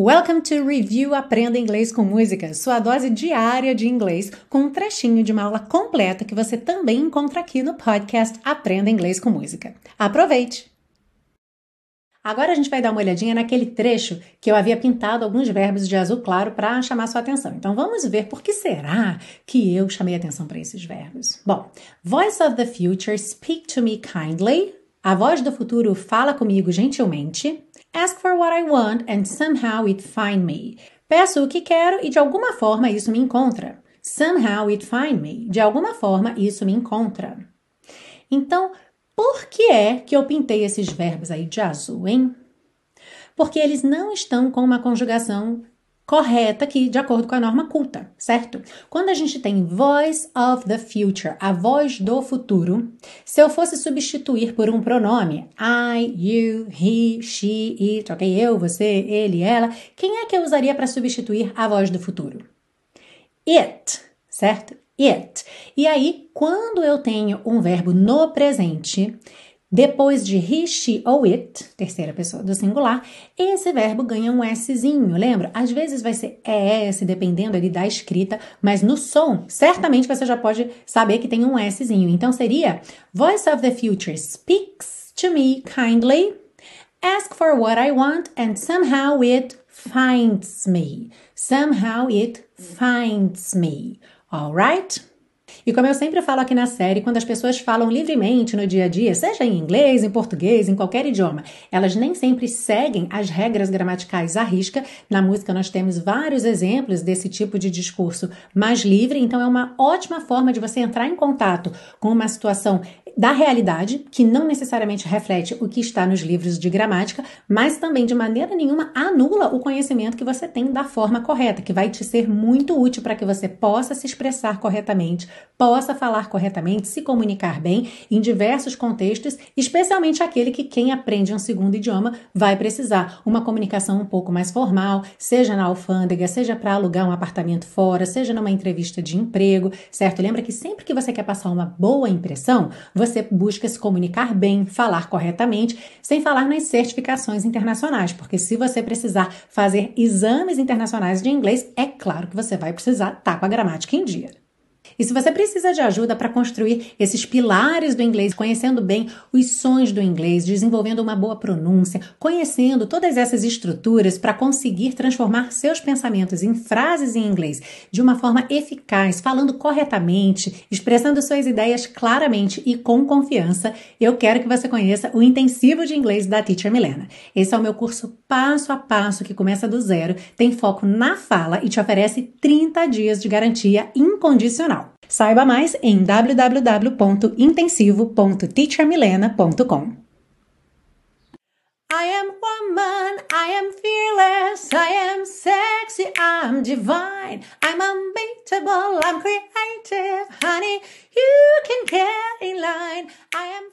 Welcome to Review Aprenda Inglês com Música, sua dose diária de inglês, com um trechinho de uma aula completa que você também encontra aqui no podcast Aprenda Inglês com Música. Aproveite! Agora a gente vai dar uma olhadinha naquele trecho que eu havia pintado alguns verbos de azul claro para chamar sua atenção. Então vamos ver por que será que eu chamei atenção para esses verbos. Bom, Voice of the Future, speak to me kindly. A voz do futuro fala comigo gentilmente. Ask for what I want and somehow it find me. Peço o que quero e de alguma forma isso me encontra. Somehow it find me. De alguma forma isso me encontra. Então, por que é que eu pintei esses verbos aí de azul, hein? Porque eles não estão com uma conjugação correta aqui, de acordo com a norma culta, certo? Quando a gente tem voice of the future, a voz do futuro, se eu fosse substituir por um pronome, I, you, he, she, it, ok? Eu, você, ele, ela, quem é que eu usaria para substituir a voz do futuro? It, certo? It. E aí, quando eu tenho um verbo no presente, depois de he, she ou it, terceira pessoa do singular, esse verbo ganha um Szinho, lembra? Às vezes vai ser ES, dependendo ali da escrita, mas no som, certamente você já pode saber que tem um Szinho. Então seria Voice of the future speaks to me kindly, ask for what I want and somehow it finds me. Somehow it finds me. Alright? E como eu sempre falo aqui na série, quando as pessoas falam livremente no dia a dia, seja em inglês, em português, em qualquer idioma, elas nem sempre seguem as regras gramaticais à risca. Na música nós temos vários exemplos desse tipo de discurso mais livre, então é uma ótima forma de você entrar em contato com uma situação da realidade, que não necessariamente reflete o que está nos livros de gramática, mas também de maneira nenhuma anula o conhecimento que você tem da forma correta, que vai te ser muito útil para que você possa se expressar corretamente, possa falar corretamente, se comunicar bem em diversos contextos, especialmente aquele que quem aprende um segundo idioma vai precisar. Uma comunicação um pouco mais formal, seja na alfândega, seja para alugar um apartamento fora, seja numa entrevista de emprego, certo? Lembra que sempre que você quer passar uma boa impressão, você busca se comunicar bem, falar corretamente, sem falar nas certificações internacionais, porque se você precisar fazer exames internacionais de inglês, é claro que você vai precisar estar tá com a gramática em dia. E se você precisa de ajuda para construir esses pilares do inglês, conhecendo bem os sons do inglês, desenvolvendo uma boa pronúncia, conhecendo todas essas estruturas para conseguir transformar seus pensamentos em frases em inglês de uma forma eficaz, falando corretamente, expressando suas ideias claramente e com confiança, eu quero que você conheça o intensivo de inglês da Teacher Milena. Esse é o meu curso passo a passo que começa do zero, tem foco na fala e te oferece 30 dias de garantia incondicional. Saiba mais em www.intensivo.teachermilena.com. I am woman, I am fearless, I am sexy, I'm divine, I'm unbeatable, I'm creative, honey, you can get in line. I am